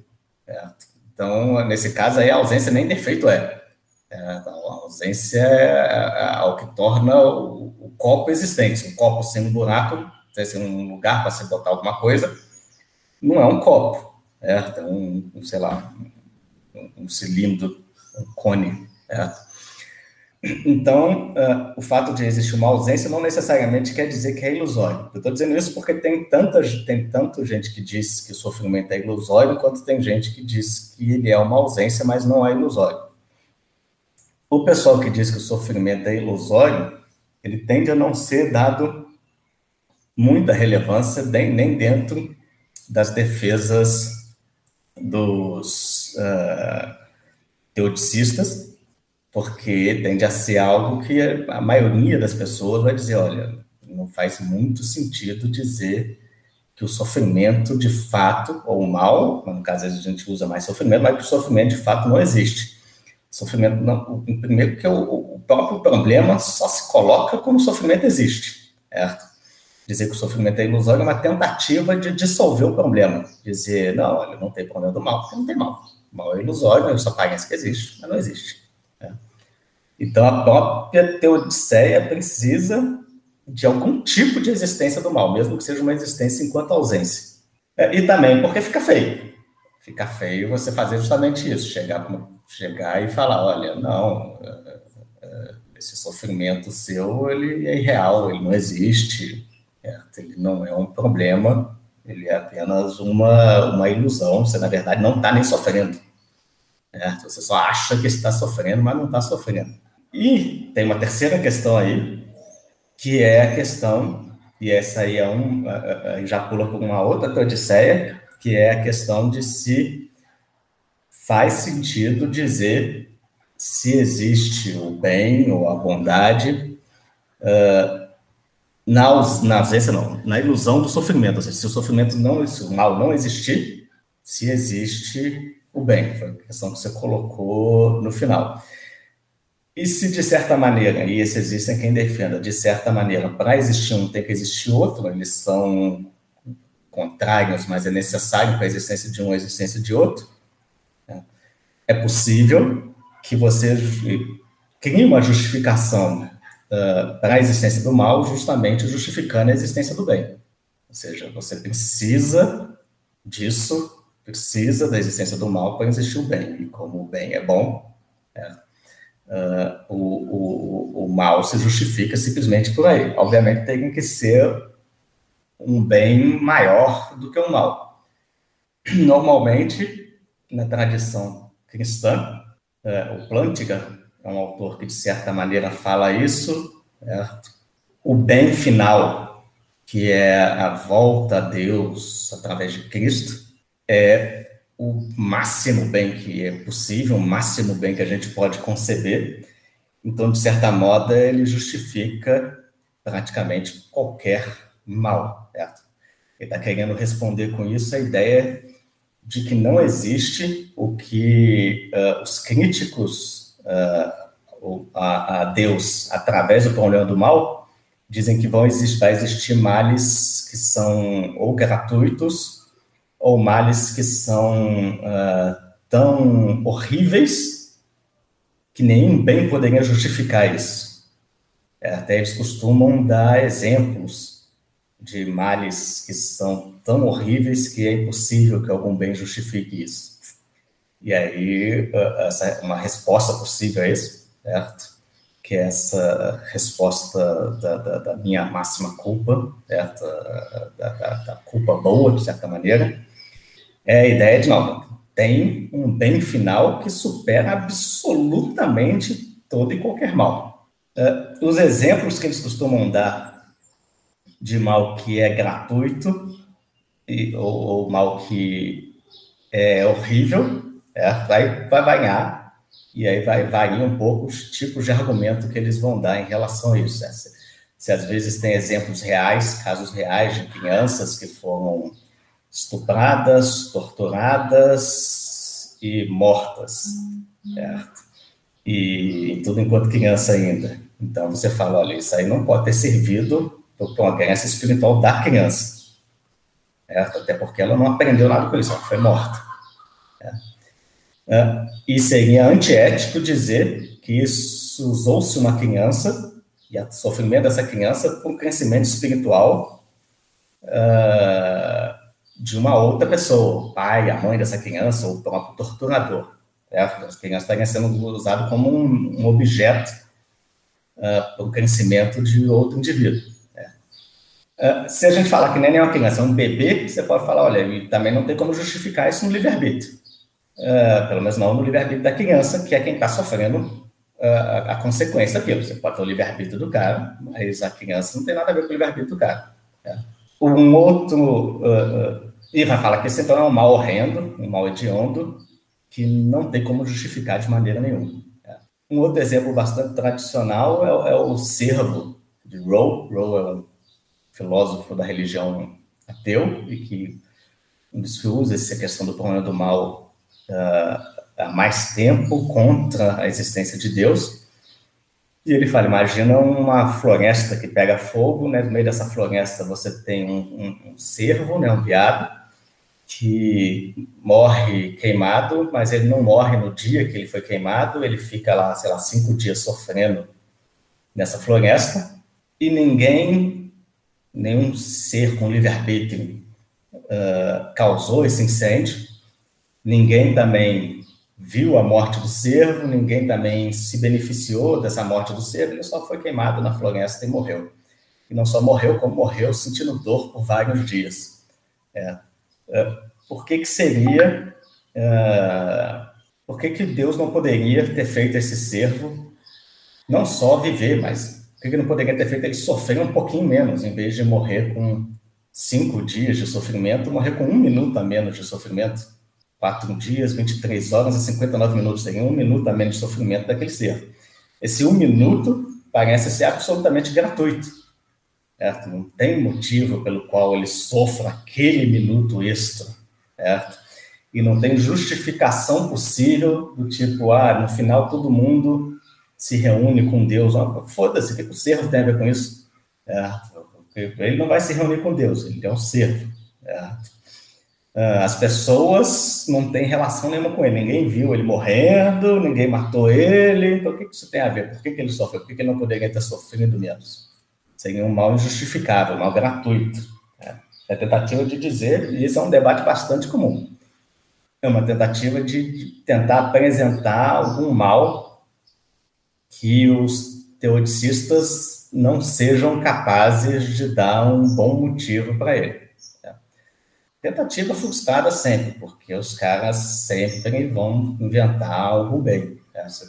Certo? Então, nesse caso aí, a ausência nem defeito é. a ausência é, é o que torna o, o, copo existente. Um copo sem um buraco, sem um lugar para se botar alguma coisa, não é um copo. É um, um sei lá, um, um cilindro, um cone. Certo? Então, uh, o fato de existir uma ausência não necessariamente quer dizer que é ilusório. Eu estou dizendo isso porque tem tanta, tem tanto gente que diz que o sofrimento é ilusório, quanto tem gente que diz que ele é uma ausência, mas não é ilusório. O pessoal que diz que o sofrimento é ilusório, ele tende a não ser dado muita relevância nem, nem dentro das defesas dos uh, teodicistas, porque tende a ser algo que a maioria das pessoas vai dizer, olha, não faz muito sentido dizer que o sofrimento de fato, ou o mal, no caso a gente usa mais sofrimento, mas que o sofrimento de fato não existe. Sofrimento não, primeiro que o, o próprio problema só se coloca quando o sofrimento existe, certo? Dizer que o sofrimento é ilusório é uma tentativa de dissolver o problema. Dizer, não, olha, não tem problema do mal, porque não tem mal. O mal é ilusório, só parece que existe, mas não existe. Então, a própria teodiceia precisa de algum tipo de existência do mal, mesmo que seja uma existência enquanto ausência. É, e também porque fica feio. Fica feio você fazer justamente isso, chegar, chegar e falar, olha, não, é, é, esse sofrimento seu, ele é irreal, ele não existe, ele não é um problema, ele é apenas uma, uma ilusão, você, na verdade, não está nem sofrendo. Certo? Você só acha que está sofrendo, mas não está sofrendo. E tem uma terceira questão aí, que é a questão, e essa aí é um, já pula uma outra teodiceia, que é a questão de se faz sentido dizer se existe o bem ou a bondade uh, na, na ausência, não, na ilusão do sofrimento. Ou seja, se o sofrimento não, se o mal não existir, se existe o bem. Foi a questão que você colocou no final. E se de certa maneira, e esse existem quem defenda, de certa maneira, para existir um tem que existir outro, eles são contrários, mas é necessário para a existência de um a existência de outro, né? é possível que você crie uma justificação uh, para a existência do mal, justamente justificando a existência do bem. Ou seja, você precisa disso, precisa da existência do mal para existir o bem. E como o bem é bom, é, uh, o, o, o mal se justifica simplesmente por aí. Obviamente tem que ser um bem maior do que o mal. Normalmente, na tradição cristã, uh, o Plantinga é um autor que, de certa maneira, fala isso, certo? o bem final, que é a volta a Deus através de Cristo, é o máximo bem que é possível, o máximo bem que a gente pode conceber. Então, de certa moda, ele justifica praticamente qualquer mal, certo? Ele está querendo responder com isso a ideia de que não existe o que uh, os críticos uh, a, a, Deus através do problema do mal dizem que vão existir, vai existir males que são ou gratuitos ou males que são uh, tão horríveis que nenhum bem poderia justificar isso. É, até eles costumam dar exemplos de males que são tão horríveis que é impossível que algum bem justifique isso. E aí, essa é uma resposta possível a isso, certo? Que é essa resposta da, da, da minha máxima culpa, certo? Da, da, culpa boa, de certa maneira, é a ideia de, não, tem um bem final que supera absolutamente todo e qualquer mal. Uh, os exemplos que eles costumam dar de mal que é gratuito e, ou, ou mal que é horrível, é, vai, vai variar, e aí vai variar um pouco os tipos de argumento que eles vão dar em relação a isso. Se, se às vezes tem exemplos reais, casos reais de crianças que foram estupradas, torturadas e mortas, certo? E tudo enquanto criança ainda. Então você fala, olha, isso aí não pode ter servido para uma criança espiritual da criança, certo? Até porque ela não aprendeu nada com isso, ela foi morta. É. E seria antiético dizer que usou-se uma criança e o sofrimento dessa criança para um crescimento espiritual uh, de uma outra pessoa, o pai, a mãe dessa criança, ou o próprio torturador. Certo? As crianças estariam sendo usadas como um, um objeto uh, para o crescimento de outro indivíduo. Uh, se a gente falar que nem é uma criança, é um bebê, você pode falar, olha, e também não tem como justificar isso no livre-arbítrio. Uh, pelo menos não no livre-arbítrio da criança, que é quem está sofrendo uh, a, a, consequência daquilo. Você pode ter o livre-arbítrio do cara, mas a criança não tem nada a ver com o livre-arbítrio do cara. Um outro uh, vai falar que esse então é um mal horrendo, um mal hediondo, que não tem como justificar de maneira nenhuma. É. Um outro exemplo bastante tradicional é, é o servo de Rowe. Rowe é um filósofo da religião ateu e que usa essa questão do problema do mal uh, há mais tempo contra a existência de Deus. E ele fala: imagina uma floresta que pega fogo, né? no meio dessa floresta você tem um, um, um cervo, né? um veado, que morre queimado, mas ele não morre no dia que ele foi queimado, ele fica lá, sei lá, cinco dias sofrendo nessa floresta, e ninguém, nenhum ser com livre-arbítrio uh, causou esse incêndio, ninguém também viu a morte do cervo, ninguém também se beneficiou dessa morte do cervo, ele só foi queimado na floresta e morreu. E não só morreu, como morreu sentindo dor por vários dias. É, é, por que, que seria. Uh, por que, que Deus não poderia ter feito esse servo não só viver, mas por que, que não poderia ter feito ele sofrer um pouquinho menos, em vez de morrer com cinco dias de sofrimento, morrer com um minuto a menos de sofrimento? Quatro dias, 23 horas e 59 minutos, seria um minuto a menos de sofrimento daquele servo. Esse um minuto parece ser absolutamente gratuito certo? Não tem motivo pelo qual ele sofra aquele minuto extra, certo? E não tem justificação possível do tipo, ah, no final todo mundo se reúne com Deus. Foda-se, o que o servo tem a ver com isso? É, ele não vai se reunir com Deus, ele é um servo. É. é. As pessoas não têm relação nenhuma com ele, ninguém viu ele morrendo, ninguém matou ele, então o que isso tem a ver? Por que, ele sofreu? Por que, ele não poderia ter sofrido menos? Seria um mal injustificável, um mal gratuito. É. é a tentativa de dizer, e isso é um debate bastante comum, é uma tentativa de tentar apresentar algum mal que os teodicistas não sejam capazes de dar um bom motivo para ele. Tá? Tentativa frustrada sempre, porque os caras sempre vão inventar algo bem. Tá? Você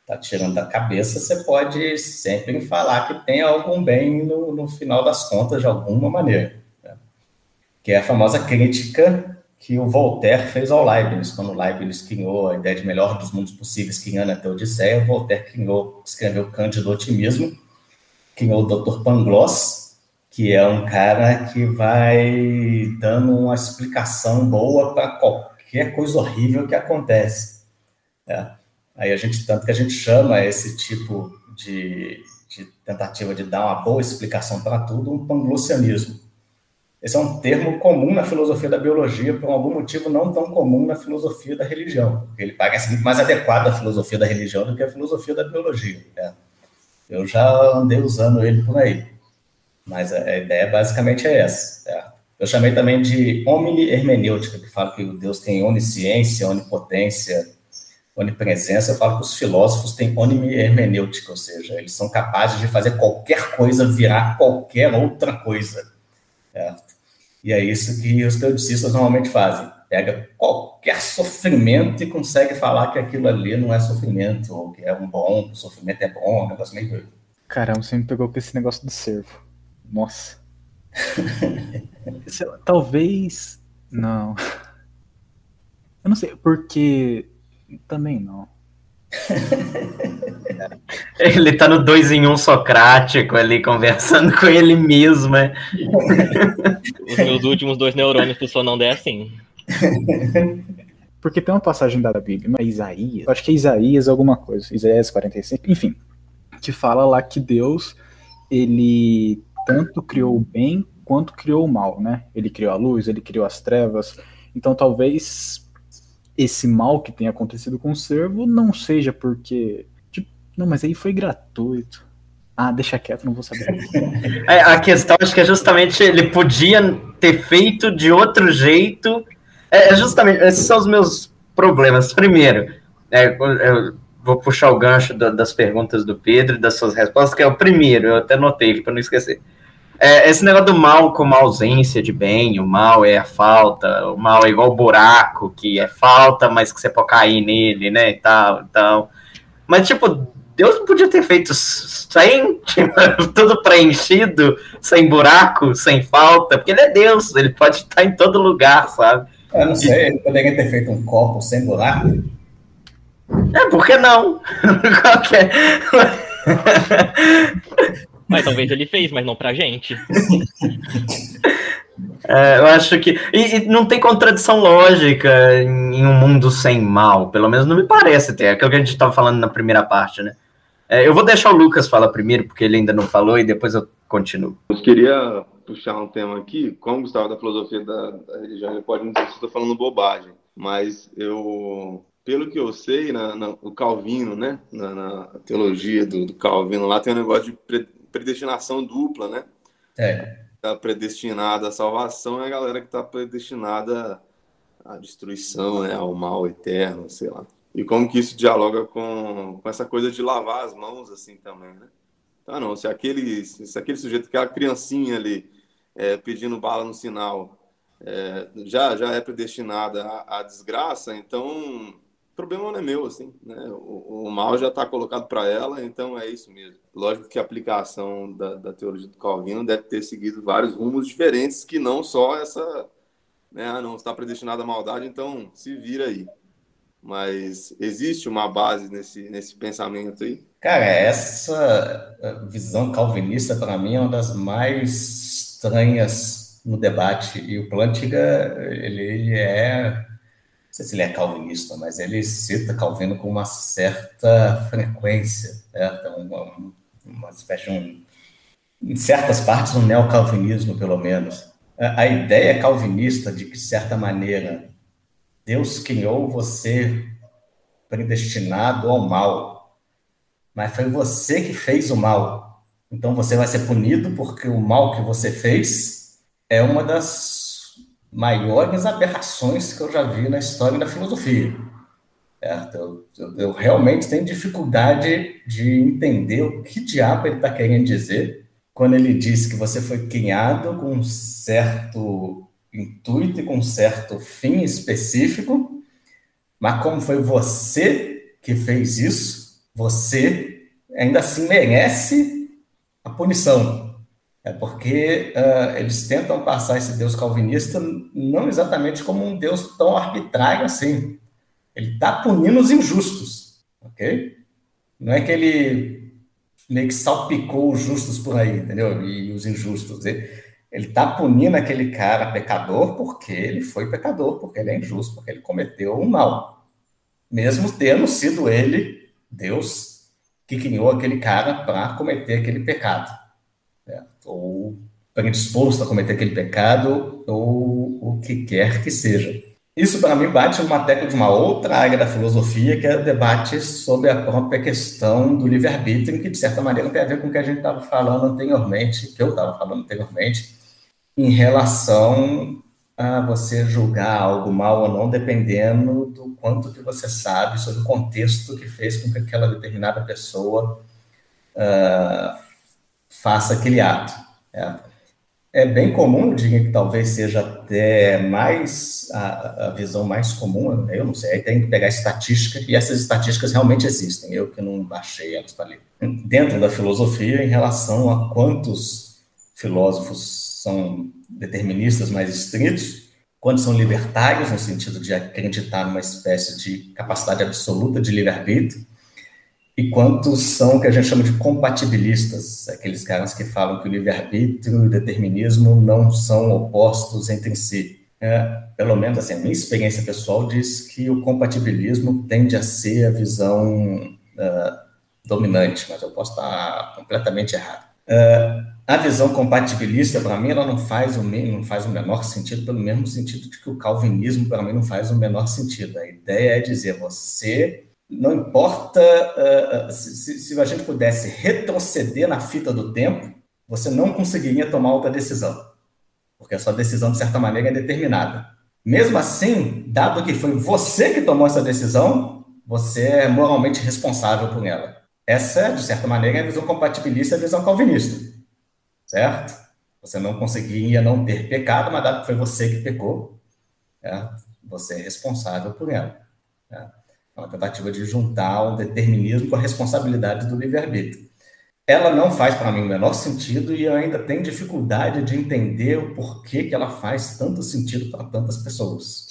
está tirando da cabeça, você pode sempre falar que tem algum bem no, no final das contas, de alguma maneira. Tá? Que é a famosa crítica que o Voltaire fez ao Leibniz, quando Leibniz criou a ideia de melhor dos mundos possíveis, criando até Odisseia, Voltaire criou, escreveu Cândido Otimismo, criou o Dr. Pangloss, que é um cara que vai dando uma explicação boa para qualquer coisa horrível que acontece. É. Aí a gente, tanto que a gente chama esse tipo de, de tentativa de dar uma boa explicação para tudo um panglossianismo. Esse é um termo comum na filosofia da biologia, por algum motivo não tão comum na filosofia da religião. Ele parece muito mais adequado à filosofia da religião do que à filosofia da biologia. Né? Eu já andei usando ele por aí. Mas a, ideia basicamente é essa. Eu chamei também de omni hermenêutica, que fala que Deus tem onisciência, onipotência, onipresença. Eu falo que os filósofos têm omni hermenêutica, ou seja, eles são capazes de fazer qualquer coisa virar qualquer outra coisa. Certo? E é isso que os teodicistas normalmente fazem. Pega qualquer sofrimento e consegue falar que aquilo ali não é sofrimento, ou que é um bom, o sofrimento é bom, é um negócio meio doido. Caramba, você me pegou com esse negócio do servo. Nossa. Talvez. Não. Eu não sei, porque. Também não. *laughs* Ele tá no dois em um socrático ali, conversando com ele mesmo. É. Os meus últimos dois neurônios funcionam é assim. Porque tem uma passagem da Bíblia, não é Isaías? Acho que é Isaías alguma coisa, Isaías 45, enfim, que fala lá que Deus, ele tanto criou o bem quanto criou o mal, né? Ele criou a luz, ele criou as trevas. Então talvez esse mal que tem acontecido com o servo não seja porque. Tipo, não, mas aí foi gratuito. Ah, deixa quieto, não vou saber. É, a questão acho que é justamente ele podia ter feito de outro jeito. É, é justamente, esses são os meus problemas. Primeiro, é, eu vou puxar o gancho da, das perguntas do Pedro e das suas respostas, que é o primeiro, eu até notei para não esquecer. É, esse negócio do mal como ausência de bem, o mal é a falta, o mal é igual o buraco, que é falta, mas que você pode cair nele, né, e tal, então... Mas, tipo, Deus não podia ter feito sem, tipo, *laughs* tudo preenchido, sem buraco, sem falta, porque ele é Deus, ele pode estar em todo lugar, sabe? Eu não sei, ele poderia ter feito um copo sem buraco? É, por que não? *laughs* Qualquer... Mas talvez ele fez, mas não pra gente. É, eu acho que. E, e, não tem contradição lógica em, um mundo sem mal, pelo menos não me parece ter. É aquilo que a gente estava falando na primeira parte, né? É, eu vou deixar o Lucas falar primeiro, porque ele ainda não falou, e depois eu continuo. Eu queria puxar um tema aqui, como Gustavo da filosofia da, da religião, ele pode não dizer que estou falando bobagem, mas eu pelo que eu sei, na, na, o Calvino, né, na, na teologia do, do, Calvino, lá tem um negócio de predestinação dupla, né? É. Tá predestinada à salvação é a galera que está predestinada à destruição, né? Ao mal eterno, sei lá. E como que isso dialoga com, com essa coisa de lavar as mãos, assim, também, né? Tá, não, se aquele, se aquele sujeito, aquela criancinha ali, é, pedindo bala no sinal, é, já, já é predestinada à, à desgraça, então o problema não é meu, assim, né? O, o mal já está colocado para ela, então é isso mesmo. Lógico que a aplicação da, da, teologia do Calvino deve ter seguido vários rumos diferentes, que não só essa, né? Ah, não, está predestinado à maldade, então se vira aí. Mas existe uma base nesse, nesse pensamento aí? Cara, essa visão calvinista, para mim, é uma das mais estranhas no debate. E o Plantinga, ele, ele é sei se ele é calvinista, mas ele cita Calvino com uma certa frequência, certo? Uma, uma espécie de um, em certas partes, um neocalvinismo, pelo menos. A, a ideia calvinista de que, de certa maneira, Deus criou você predestinado ao mal, mas foi você que fez o mal. Então você vai ser punido porque o mal que você fez é uma das maiores aberrações que eu já vi na história da filosofia. Eu, eu, eu, realmente tenho dificuldade de entender o que diabo ele está querendo dizer quando ele diz que você foi criado com um certo intuito e com um certo fim específico, mas como foi você que fez isso, você ainda assim merece a punição. É porque uh, eles tentam passar esse Deus calvinista não exatamente como um Deus tão arbitrário assim. Ele está punindo os injustos, ok? Não é que ele meio que salpicou os justos por aí, entendeu? E os injustos. Ele está punindo aquele cara pecador porque ele foi pecador, porque ele é injusto, porque ele cometeu um mal. Mesmo tendo sido ele, Deus, que criou aquele cara para cometer aquele pecado? Ou predisposto a cometer aquele pecado, ou o que quer que seja. Isso, para mim, bate uma tecla de uma outra área da filosofia, que é o debate sobre a própria questão do livre-arbítrio, que, de certa maneira, tem a ver com o que a gente estava falando anteriormente, que eu estava falando anteriormente, em relação a você julgar algo mal ou não, dependendo do quanto que você sabe sobre o contexto que fez com que aquela determinada pessoa uh, faça aquele ato. É, é bem comum, eu diria que talvez seja até mais a, a, visão mais comum, eu não sei, aí tem que pegar estatística, e essas estatísticas realmente existem, eu que não baixei elas para ler. Dentro da filosofia, em relação a quantos filósofos são deterministas mais estritos, quantos são libertários, no sentido de acreditar numa espécie de capacidade absoluta de livre-arbítrio, e quantos são que a gente chama de compatibilistas, aqueles caras que falam que o livre-arbítrio e o determinismo não são opostos entre si. É, pelo menos assim, a minha experiência pessoal diz que o compatibilismo tende a ser a visão uh, dominante, mas eu posso estar completamente errado. Uh, a visão compatibilista, para mim, ela não faz, o, não faz o menor sentido, pelo mesmo sentido de que o calvinismo, para mim, não faz o menor sentido. A ideia é dizer, você não importa uh, se, se, a gente pudesse retroceder na fita do tempo, você não conseguiria tomar outra decisão, porque a sua decisão, de certa maneira, é determinada. Mesmo assim, dado que foi você que tomou essa decisão, você é moralmente responsável por ela. Essa, de certa maneira, é a visão compatibilista e a visão calvinista, certo? Você não conseguiria não ter pecado, mas dado que foi você que pecou, certo? você é responsável por ela. Certo? Uma tentativa de juntar o determinismo com a responsabilidade do livre-arbítrio. Ela não faz para mim o menor sentido e eu ainda tenho dificuldade de entender o porquê que ela faz tanto sentido para tantas pessoas.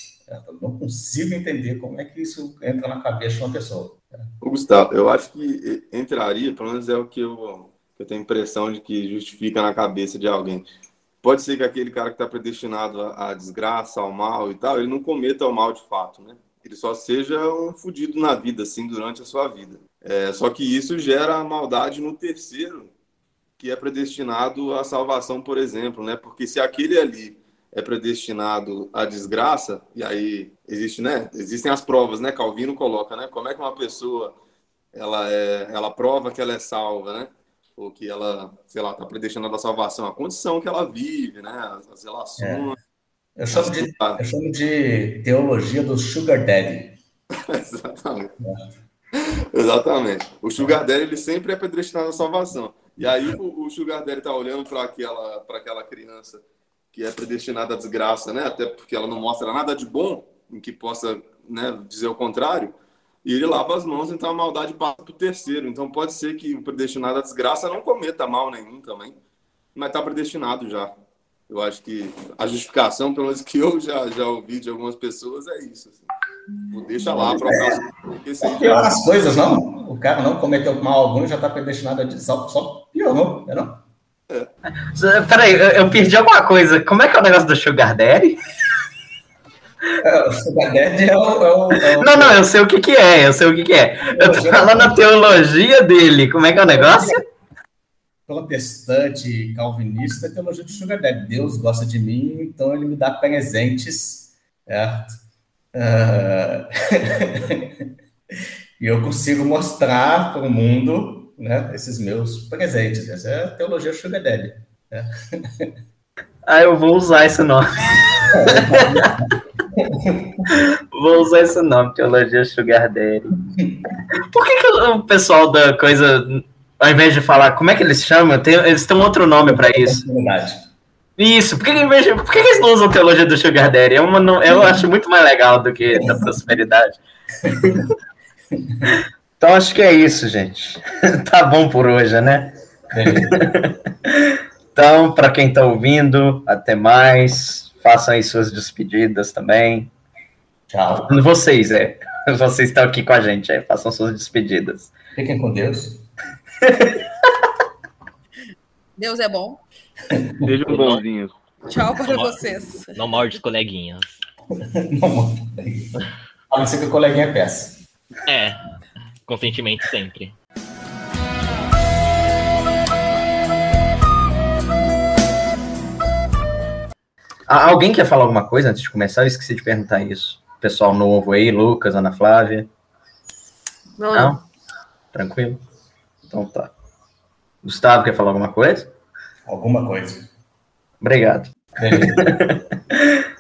Eu não consigo entender como é que isso entra na cabeça de uma pessoa. Gustavo, eu acho que entraria, pelo menos é o que eu, eu tenho impressão de que justifica na cabeça de alguém. Pode ser que aquele cara que está predestinado à desgraça, ao mal e tal, ele não cometa o mal de fato, né? Ele só seja um fudido na vida, assim, durante a sua vida. É, só que isso gera maldade no terceiro, que é predestinado à salvação, por exemplo, né? Porque se aquele ali é predestinado à desgraça, e aí existe, né? Existem as provas, né? Calvino coloca, né? Como é que uma pessoa ela é, ela prova que ela é salva, né? Ou que ela, sei lá, está predestinada à salvação, a condição que ela vive, né? As, as relações. É eu chamo, de, eu chamo de teologia do Sugar Daddy. *laughs* Exatamente. É. Exatamente. O Sugar Daddy ele sempre é predestinado à salvação. E aí o, o Sugar Daddy está olhando para aquela, aquela criança que é predestinada à desgraça, né? Até porque ela não mostra nada de bom em que possa né, dizer o contrário. E ele lava as mãos, então a maldade passa para o terceiro. Então pode ser que o predestinado à desgraça não cometa mal nenhum também, mas está predestinado já. Eu acho que a justificação, pelo menos que eu já, já ouvi de algumas pessoas, é isso. Assim. Deixa lá para o próximo. Pior as coisas, não? O cara não cometeu mal algum já está predestinado a só, só piorou, não é não? É. Peraí, eu perdi alguma coisa. Como é que é o negócio do Sugar Daddy? É, o Sugar Daddy é o, é o, é o... Não, não, eu sei o que que é, eu sei o que que é. Eu tô falando a teologia dele. Como é que é o negócio? Protestante, calvinista, é teologia de Sugar Daddy. Deus gosta de mim, então ele me dá presentes, certo? Uh... *laughs* e eu consigo mostrar para o mundo né, esses meus presentes. Essa é a teologia Sugar Daddy. Né? Ah, eu vou usar esse nome. *laughs* vou usar esse nome, Teologia Sugar Daddy. Por que, que o pessoal da coisa, ao invés de falar, como é que eles chamam? Tem, eles têm um outro nome para isso. Isso, por que, que, de, por que, que, eles não usam teologia do Sugar Daddy? É uma, eu acho muito mais legal do que da prosperidade. Então acho que é isso, gente. *laughs* tá bom por hoje, né? *laughs* Então, para quem está ouvindo, até mais. Façam aí suas despedidas também. Tchau. Vocês, é. *laughs* Vocês estão aqui com a gente, é. Façam suas despedidas. Fiquem com Deus. *laughs* Deus é bom. Sejam bonzinhos. Tchau para não, vocês. Não morde os coleguinhas. *laughs* não morde coleguinhas. A não ser que o coleguinha peça. É. Consentimento sempre. Alguém quer falar alguma coisa antes de começar? Eu esqueci de perguntar isso. Pessoal novo aí, Lucas, Ana Flávia. Não. Não? Tranquilo? Então tá. Gustavo, quer falar alguma coisa? Alguma coisa. Obrigado. *laughs*